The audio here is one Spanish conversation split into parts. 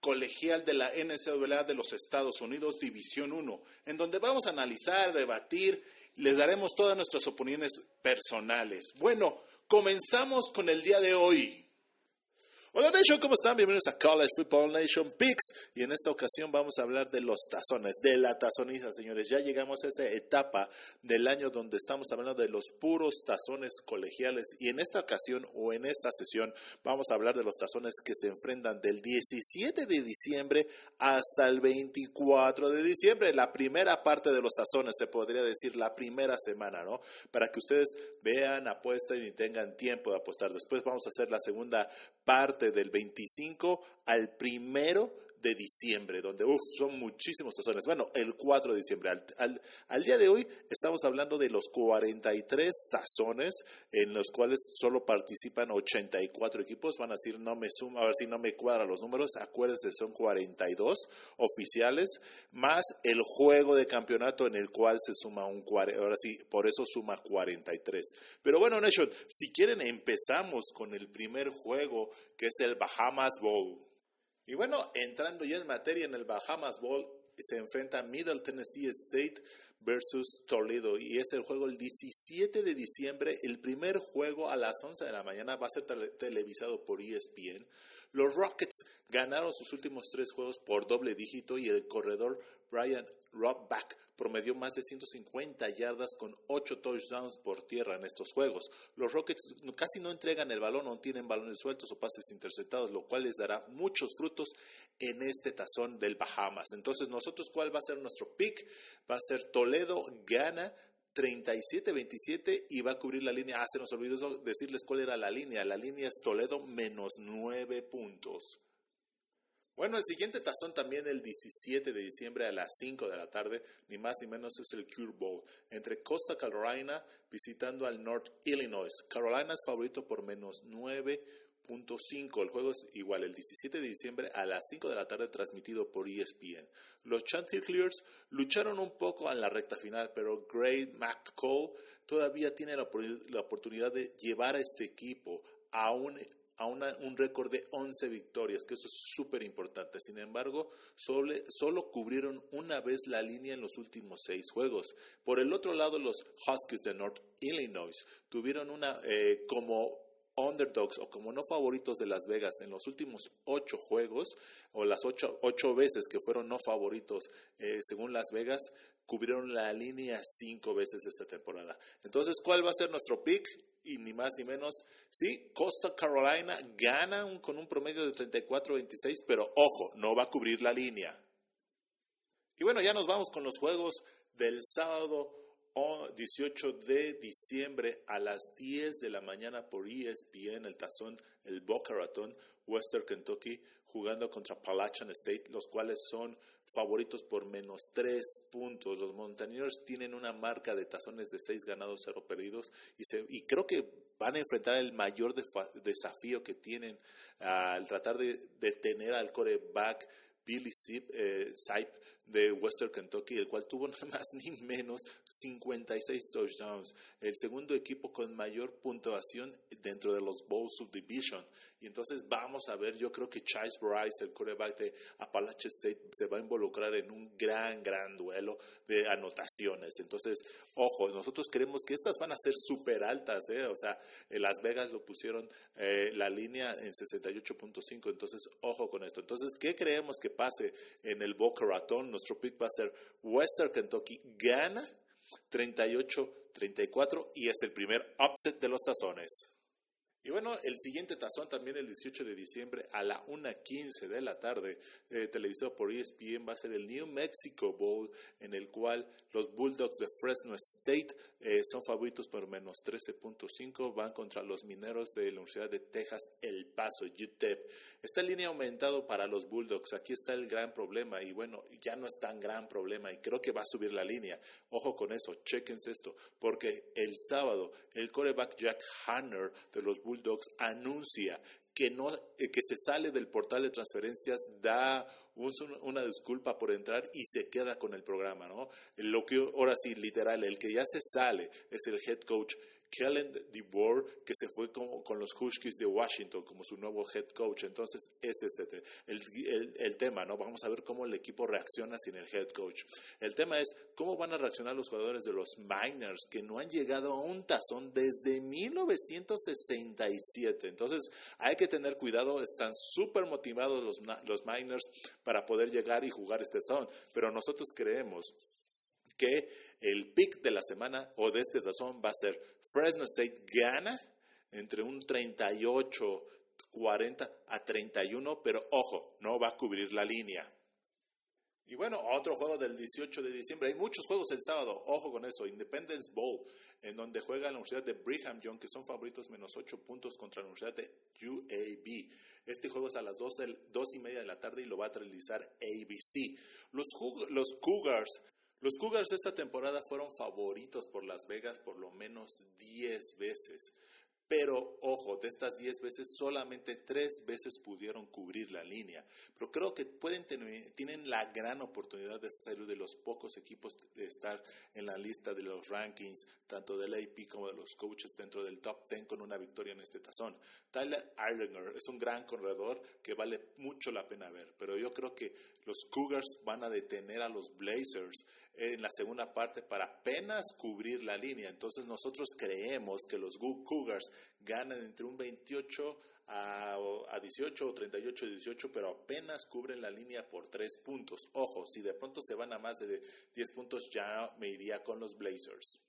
colegial de la NCAA de los Estados Unidos, División 1, en donde vamos a analizar, debatir, les daremos todas nuestras opiniones personales. Bueno, comenzamos con el día de hoy. Hola Nation, ¿cómo están? Bienvenidos a College Football Nation Picks y en esta ocasión vamos a hablar de los tazones, de la tazoniza, señores. Ya llegamos a esa etapa del año donde estamos hablando de los puros tazones colegiales y en esta ocasión o en esta sesión vamos a hablar de los tazones que se enfrentan del 17 de diciembre hasta el 24 de diciembre, la primera parte de los tazones, se podría decir la primera semana, ¿no? Para que ustedes vean, apuesten y tengan tiempo de apostar. Después vamos a hacer la segunda parte del 25 al primero de diciembre, donde uf, son muchísimos tazones. Bueno, el 4 de diciembre. Al, al, día de hoy estamos hablando de los 43 tazones en los cuales solo participan 84 equipos. Van a decir, no me suma, a ver si no me cuadran los números. Acuérdense, son 42 oficiales, más el juego de campeonato en el cual se suma un 40. Ahora sí, por eso suma 43. Pero bueno, Nation, si quieren empezamos con el primer juego, que es el Bahamas Bowl. Y bueno, entrando ya en materia en el Bahamas Bowl, se enfrenta Middle Tennessee State versus Toledo y es el juego el 17 de diciembre, el primer juego a las 11 de la mañana va a ser televisado por ESPN. Los Rockets ganaron sus últimos tres juegos por doble dígito y el corredor Brian Rockback promedió más de 150 yardas con 8 touchdowns por tierra en estos juegos. Los Rockets casi no entregan el balón, no tienen balones sueltos o pases interceptados, lo cual les dará muchos frutos en este tazón del Bahamas. Entonces, nosotros, ¿cuál va a ser nuestro pick? Va a ser Toledo gana 37-27 y va a cubrir la línea. Ah, se nos olvidó decirles cuál era la línea. La línea es Toledo menos 9 puntos. Bueno, el siguiente tazón también el 17 de diciembre a las 5 de la tarde, ni más ni menos es el Cure Bowl, entre Costa Carolina visitando al North Illinois. Carolina es favorito por menos 9.5. El juego es igual, el 17 de diciembre a las 5 de la tarde transmitido por ESPN. Los Chanticleers lucharon un poco en la recta final, pero Gray McCall todavía tiene la, la oportunidad de llevar a este equipo a un a un récord de 11 victorias, que eso es súper importante. Sin embargo, solo, solo, cubrieron una vez la línea en los últimos seis juegos. Por el otro lado, los Huskies de North Illinois tuvieron una eh, como underdogs o como no favoritos de Las Vegas en los últimos ocho juegos o las ocho, ocho veces que fueron no favoritos eh, según Las Vegas, cubrieron la línea cinco veces esta temporada. Entonces, ¿cuál va a ser nuestro pick? Y ni más ni menos, sí, Costa Carolina gana con un promedio de 34-26, pero ojo, no va a cubrir la línea. Y bueno, ya nos vamos con los juegos del sábado 18 de diciembre a las 10 de la mañana por ESPN, el tazón, el Boca Raton, Western Kentucky, jugando contra Appalachian State, los cuales son favoritos por menos tres puntos. Los Mountaineers tienen una marca de tazones de seis ganados, cero perdidos, y, y creo que van a enfrentar el mayor desafío que tienen al tratar de detener al coreback Billy Sip, eh, de Western Kentucky, el cual tuvo nada más ni menos 56 touchdowns, el segundo equipo con mayor puntuación dentro de los Bowl Subdivision. Y entonces vamos a ver, yo creo que Chase Bryce, el quarterback de Appalachian State, se va a involucrar en un gran, gran duelo de anotaciones. Entonces, ojo, nosotros creemos que estas van a ser súper altas, ¿eh? o sea, Las Vegas lo pusieron eh, la línea en 68.5, entonces, ojo con esto. Entonces, ¿qué creemos que pase en el Boca Raton? Nuestro pick va a ser Western Kentucky gana 38-34 y es el primer upset de los tazones. Y bueno, el siguiente tazón también el 18 de diciembre a la 1.15 de la tarde, eh, televisado por ESPN, va a ser el New Mexico Bowl, en el cual los Bulldogs de Fresno State eh, son favoritos por menos 13.5, van contra los mineros de la Universidad de Texas, El Paso, UTEP. Esta línea ha aumentado para los Bulldogs, aquí está el gran problema, y bueno, ya no es tan gran problema, y creo que va a subir la línea. Ojo con eso, chequense esto, porque el sábado el coreback Jack Hanner de los Bulldogs anuncia que, no, eh, que se sale del portal de transferencias, da una disculpa por entrar y se queda con el programa, ¿no? Lo que ahora sí, literal, el que ya se sale es el head coach Kellen DeBoer, que se fue con, con, los Huskies de Washington como su nuevo head coach. Entonces, es este el, el, tema, ¿no? Vamos a ver cómo el equipo reacciona sin el head coach. El tema es cómo van a reaccionar los jugadores de los Miners, que no han llegado a un tazón desde 1967. Entonces, hay que tener cuidado, están súper motivados los, los Miners para poder llegar y jugar este tazón. Pero nosotros creemos que el pick de la semana o de este tazón va a ser Fresno State gana entre un 38, 40 a 31, pero ojo, no va a cubrir la línea. Y bueno, otro juego del 18 de diciembre. Hay muchos juegos el sábado, ojo con eso. Independence Bowl, en donde juega la Universidad de Brigham Young, que son favoritos menos 8 puntos contra la Universidad de UAB. Este juego es a las 2, del, y media de la tarde y lo va a realizar ABC. Los, los Cougars los Cougars esta temporada fueron favoritos por Las Vegas por lo menos 10 veces. Pero, ojo, de estas 10 veces, solamente 3 veces pudieron cubrir la línea. Pero creo que pueden tener, tienen la gran oportunidad de ser de los pocos equipos de estar en la lista de los rankings, tanto del AP como de los coaches dentro del top 10 con una victoria en este tazón. Tyler Eilinger es un gran corredor que vale mucho la pena ver. Pero yo creo que los Cougars van a detener a los Blazers en la segunda parte para apenas cubrir la línea. Entonces nosotros creemos que los Cougars ganan entre un 28 a, 18 o 38 a 18, pero apenas cubren la línea por 3 puntos. Ojo, si de pronto se van a más de 10 puntos ya me iría con los Blazers.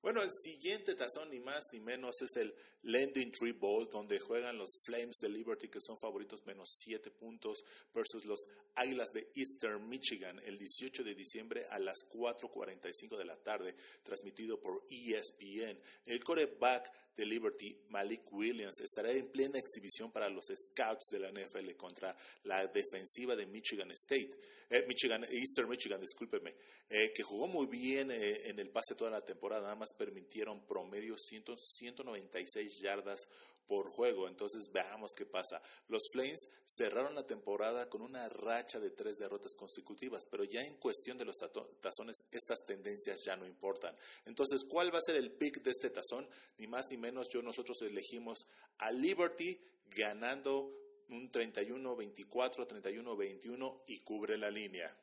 Bueno, el siguiente tazón, ni más ni menos, es el Landing Tree Bowl, donde juegan los Flames de Liberty, que son favoritos menos 7 puntos, versus los Águilas de Eastern Michigan, el 18 de diciembre a las 4.45 de la tarde, transmitido por ESPN. El coreback de Liberty, Malik Williams, estará en plena exhibición para los Scouts de la NFL contra la defensiva de Michigan State, eh, Michigan, Eastern Michigan, discúlpeme, eh, que jugó muy bien eh, en el pase toda la temporada, nada más permitieron promedio 196 yardas por juego. Entonces veamos qué pasa. Los Flames cerraron la temporada con una racha de tres derrotas consecutivas, pero ya en cuestión de los tazones estas tendencias ya no importan. Entonces, ¿cuál va a ser el pick de este tazón? Ni más ni menos, yo nosotros elegimos a Liberty ganando un 31-24, 31-21 y cubre la línea.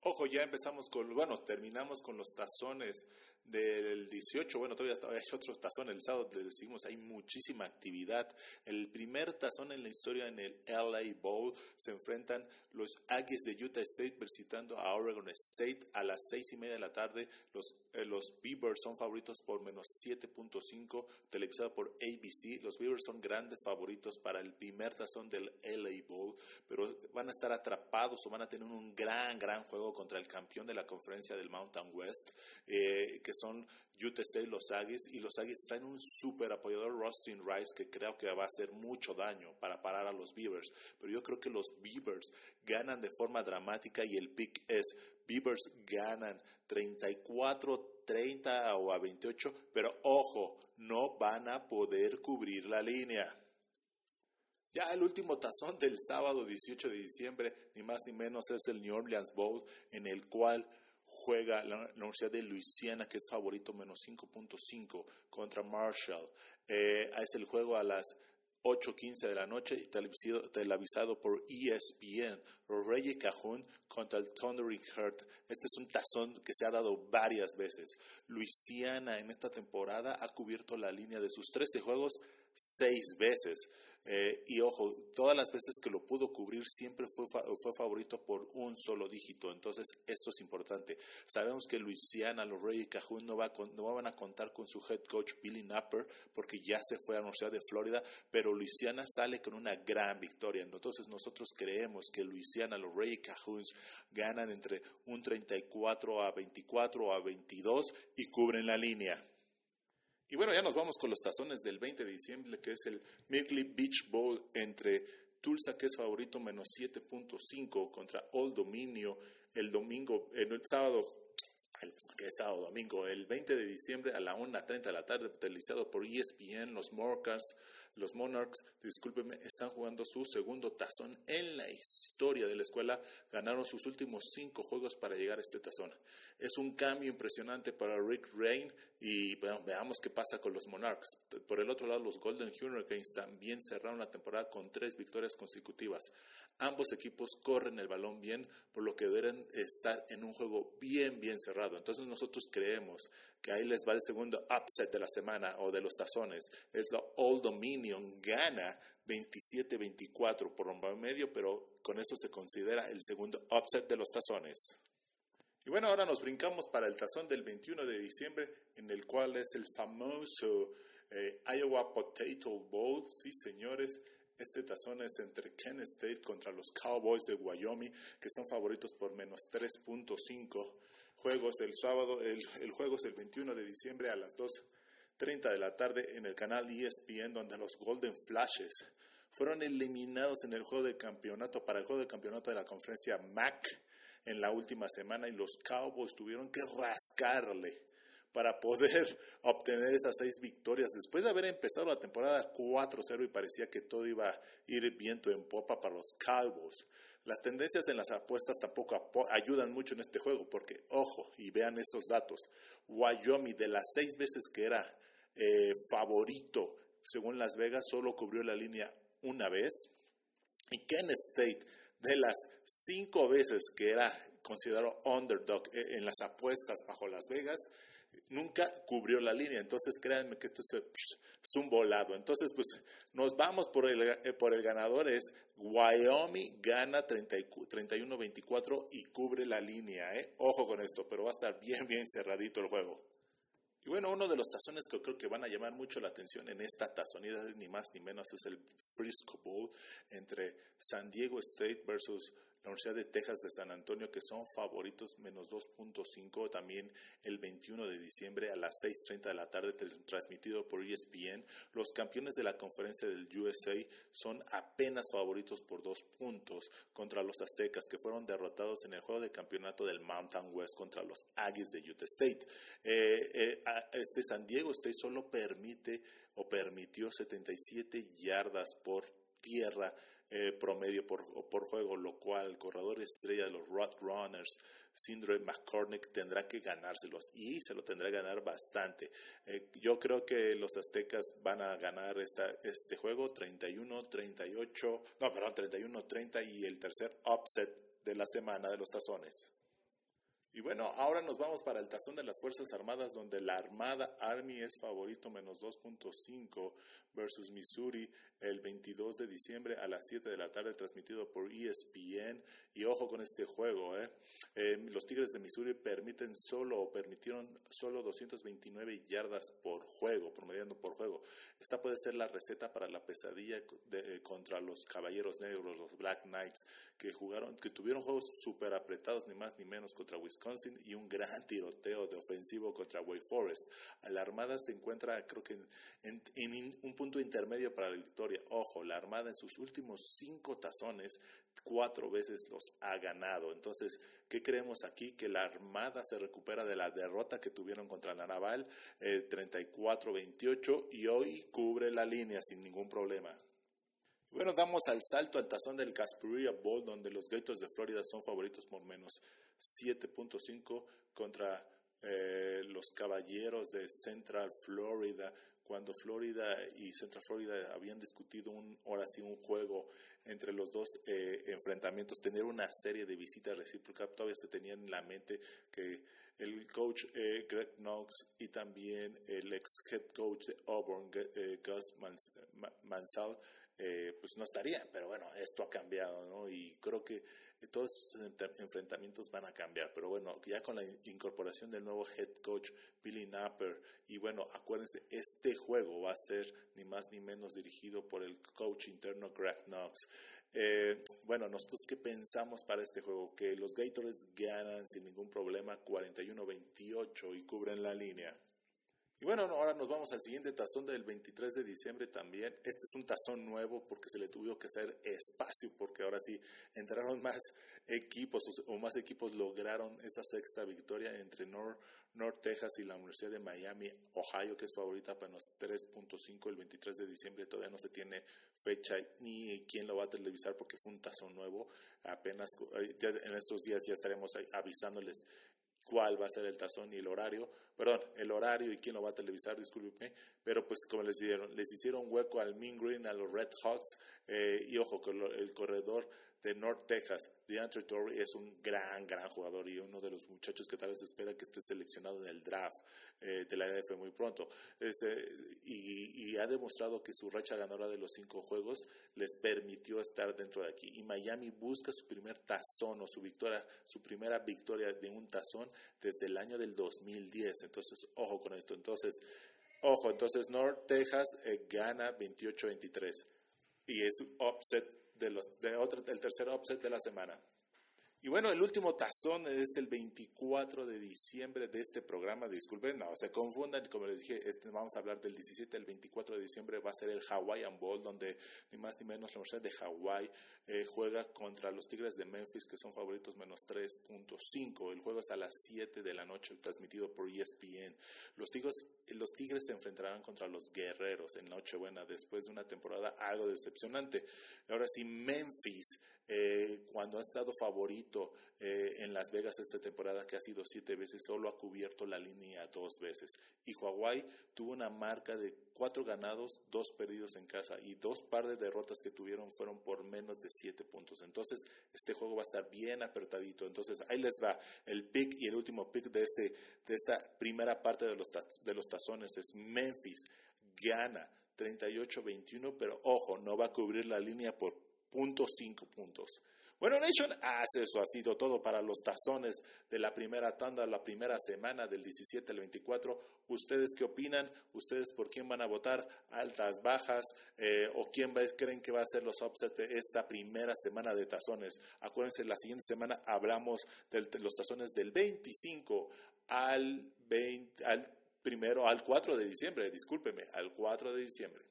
Ojo, ya empezamos con, bueno, terminamos con los tazones del 18, bueno, todavía hay otros tazones, el sábado le decimos, hay muchísima actividad. El primer tazón en la historia en el LA Bowl se enfrentan los Aggies de Utah State visitando a Oregon State a las seis y media de la tarde. Los, eh, los Beavers son favoritos por menos 7.5, televisado por ABC. Los Beavers son grandes favoritos para el primer tazón del LA Bowl, pero van a estar atrapados o van a tener un gran, gran juego contra el campeón de la conferencia del Mountain West, eh, que son Utah State, los Aggies, y los Aggies traen un super apoyador, Rustin Rice, que creo que va a hacer mucho daño para parar a los Beavers. Pero yo creo que los Beavers ganan de forma dramática y el pick es Beavers ganan 34 30 o a 28, pero ojo, no van a poder cubrir la línea. Ya el último tazón del sábado 18 de diciembre, ni más ni menos, es el New Orleans Bowl, en el cual juega la, Universidad de Luisiana, que es favorito menos 5.5 contra Marshall. Eh, es el juego a las 8.15 de la noche, televisado, televisado por ESPN. Reyes Cajun contra el Thundering Heart. Este es un tazón que se ha dado varias veces. Luisiana en esta temporada ha cubierto la línea de sus 13 juegos seis veces. Eh, y ojo, todas las veces que lo pudo cubrir siempre fue, fue favorito por un solo dígito. Entonces, esto es importante. Sabemos que Luisiana, los Reyes Cajun no, va no van a contar con su head coach Billy Napper porque ya se fue a la Universidad de Florida, pero Luisiana sale con una gran victoria. Entonces, nosotros creemos que Luisiana, los Reyes Cajuns ganan entre un 34 a 24 a 22 y cubren la línea. Y bueno, ya nos vamos con los tazones del 20 de diciembre, que es el Merkley Beach Bowl entre Tulsa, que es favorito, menos 7.5 contra Old Dominio el domingo, en el sábado que es sábado domingo, el 20 de diciembre a la 1.30 de la tarde, televisado por ESPN, los Monarchs, los Monarchs, discúlpeme, están jugando su segundo tazón en la historia de la escuela, ganaron sus últimos cinco juegos para llegar a este tazón. Es un cambio impresionante para Rick Rain y veamos qué pasa con los Monarchs. Por el otro lado, los Golden Hurricanes también cerraron la temporada con tres victorias consecutivas. Ambos equipos corren el balón bien, por lo que deben estar en un juego bien, bien cerrado. Entonces nosotros creemos que ahí les va el segundo upset de la semana o de los tazones. Es la Old Dominion gana 27-24 por un medio, pero con eso se considera el segundo upset de los tazones. Y bueno, ahora nos brincamos para el tazón del 21 de diciembre, en el cual es el famoso eh, Iowa Potato Bowl. Sí, señores, este tazón es entre Kent State contra los Cowboys de Wyoming, que son favoritos por menos 3.5 juegos el sábado. El, el, juego es el 21 de diciembre a las 2.30 de la tarde en el canal ESPN, donde los Golden Flashes fueron eliminados en el juego de campeonato, para el juego de campeonato de la conferencia MAC en la última semana y los Cowboys tuvieron que rascarle para poder obtener esas seis victorias después de haber empezado la temporada 4-0 y parecía que todo iba a ir viento en popa para los Cowboys. Las tendencias de las apuestas tampoco ayudan mucho en este juego porque, ojo, y vean estos datos, Wyoming de las seis veces que era eh, favorito según Las Vegas solo cubrió la línea una vez y Kent State de las cinco veces que era considerado underdog eh, en las apuestas bajo Las Vegas, nunca cubrió la línea. Entonces, créanme que esto es, un volado. Entonces, pues nos vamos por el, eh, por el ganador. Es Wyoming gana 31-24 y cubre la línea. ¿eh? Ojo con esto, pero va a estar bien, bien cerradito el juego. Y bueno, uno de los tazones que creo que van a llamar mucho la atención en esta tazonidad, ni más ni menos, es el Frisco Bowl entre San Diego State versus la Universidad de Texas de San Antonio, que son favoritos menos 2.5, también el 21 de diciembre a las 6.30 de la tarde, transmitido por ESPN. Los campeones de la conferencia del USA son apenas favoritos por dos puntos contra los Aztecas, que fueron derrotados en el juego de campeonato del Mountain West contra los Aggies de Utah State. Eh, eh, este San Diego State solo permite o permitió 77 yardas por tierra eh, promedio por, por, juego, lo cual el corredor estrella de los Runners, Sindre McCormick, tendrá que ganárselos y se lo tendrá que ganar bastante. Eh, yo creo que los aztecas van a ganar esta, este juego 31-38, no, perdón, 31-30 y el tercer upset de la semana de los tazones. Y bueno, ahora nos vamos para el tazón de las Fuerzas Armadas, donde la Armada Army es favorito menos 2.5 versus Missouri el 22 de diciembre a las 7 de la tarde, transmitido por ESPN. Y ojo con este juego, ¿eh? eh los Tigres de Missouri permiten solo o permitieron solo 229 yardas por juego, promediando por juego. Esta puede ser la receta para la pesadilla de, eh, contra los Caballeros Negros, los Black Knights, que jugaron, que tuvieron juegos súper apretados, ni más ni menos contra Wisconsin y un gran tiroteo de ofensivo contra Wake Forest. La Armada se encuentra, creo que, en, en un punto intermedio para la victoria Ojo, la Armada en sus últimos cinco tazones, cuatro veces los ha ganado. Entonces, ¿qué creemos aquí? Que la Armada se recupera de la derrota que tuvieron contra la Naval, 34-28, eh, y hoy cubre la línea sin ningún problema. Bueno, damos al salto al tazón del Casperia Bowl, donde los Gators de Florida son favoritos por menos 7.5 contra eh, los Caballeros de Central Florida cuando Florida y Central Florida habían discutido un, ahora sí un juego entre los dos eh, enfrentamientos, tener una serie de visitas recíprocas, todavía se tenían en la mente que el coach eh, Greg Knox y también el ex head coach de Auburn, eh, Gus Mansell, pues no estarían, pero bueno, esto ha cambiado, ¿no? Y creo que todos esos enfrentamientos van a cambiar, pero bueno, ya con la incorporación del nuevo head coach Billy Napper, y bueno, acuérdense, este juego va a ser ni más ni menos dirigido por el coach interno Greg Knox. Eh, bueno, nosotros qué pensamos para este juego? Que los Gators ganan sin ningún problema 41-28 y cubren la línea. Y bueno, ahora nos vamos al siguiente tazón del 23 de diciembre también. Este es un tazón nuevo porque se le tuvo que hacer espacio porque ahora sí entraron más equipos o más equipos lograron esa sexta victoria entre North, North Texas y la Universidad de Miami, Ohio, que es favorita para los 3.5 el 23 de diciembre. Todavía no se tiene fecha ni quién lo va a televisar porque fue un tazón nuevo. Apenas eh, en estos días ya estaremos avisándoles cuál va a ser el tazón y el horario, perdón, el horario y quién lo va a televisar, discúlpeme, pero pues como les hicieron, les hicieron hueco al Mean Green, a los Red Hawks, eh, y ojo, con el corredor de North Texas, DeAndre Torrey es un gran, gran jugador y uno de los muchachos que tal vez espera que esté seleccionado en el draft eh, de la NFL muy pronto. Este, y, ha demostrado que su racha ganadora de los cinco juegos les permitió estar dentro de aquí. Y Miami busca su primer tazón o su victoria, su primera victoria de un tazón desde el año del 2010. Entonces, ojo con esto. Entonces, ojo, entonces North Texas eh, gana 28-23 y es un upset de los, de otro, del tercer upset de la semana. Y bueno, el último tazón es el 24 de diciembre de este programa. Disculpen, no se confundan. Como les dije, este, vamos a hablar del 17 al 24 de diciembre. Va a ser el Hawaiian Bowl, donde ni más ni menos la Universidad de Hawái eh, juega contra los Tigres de Memphis, que son favoritos menos 3.5. El juego es a las 7 de la noche, transmitido por ESPN. Los Tigres, los Tigres se enfrentarán contra los Guerreros en Nochebuena, después de una temporada algo decepcionante. Ahora sí, Memphis eh, cuando ha estado favorito eh, en Las Vegas esta temporada, que ha sido siete veces, solo ha cubierto la línea dos veces. Y Hawaii tuvo una marca de cuatro ganados, dos perdidos en casa y dos par de derrotas que tuvieron fueron por menos de siete puntos. Entonces, este juego va a estar bien apretadito. Entonces, ahí les va el pick y el último pick de, este, de esta primera parte de los, de los tazones es Memphis. Gana 38-21, pero ojo, no va a cubrir la línea por punto cinco puntos. Bueno, Nation, hace eso ha sido todo para los tazones de la primera tanda, la primera semana del 17 al 24. ¿Ustedes qué opinan? ¿Ustedes por quién van a votar? ¿Altas, bajas? Eh, ¿O quién creen que va a ser los upsets de esta primera semana de tazones? Acuérdense, la siguiente semana hablamos de los tazones del 25 al, 20, al primero, al 4 de diciembre, discúlpeme, al 4 de diciembre.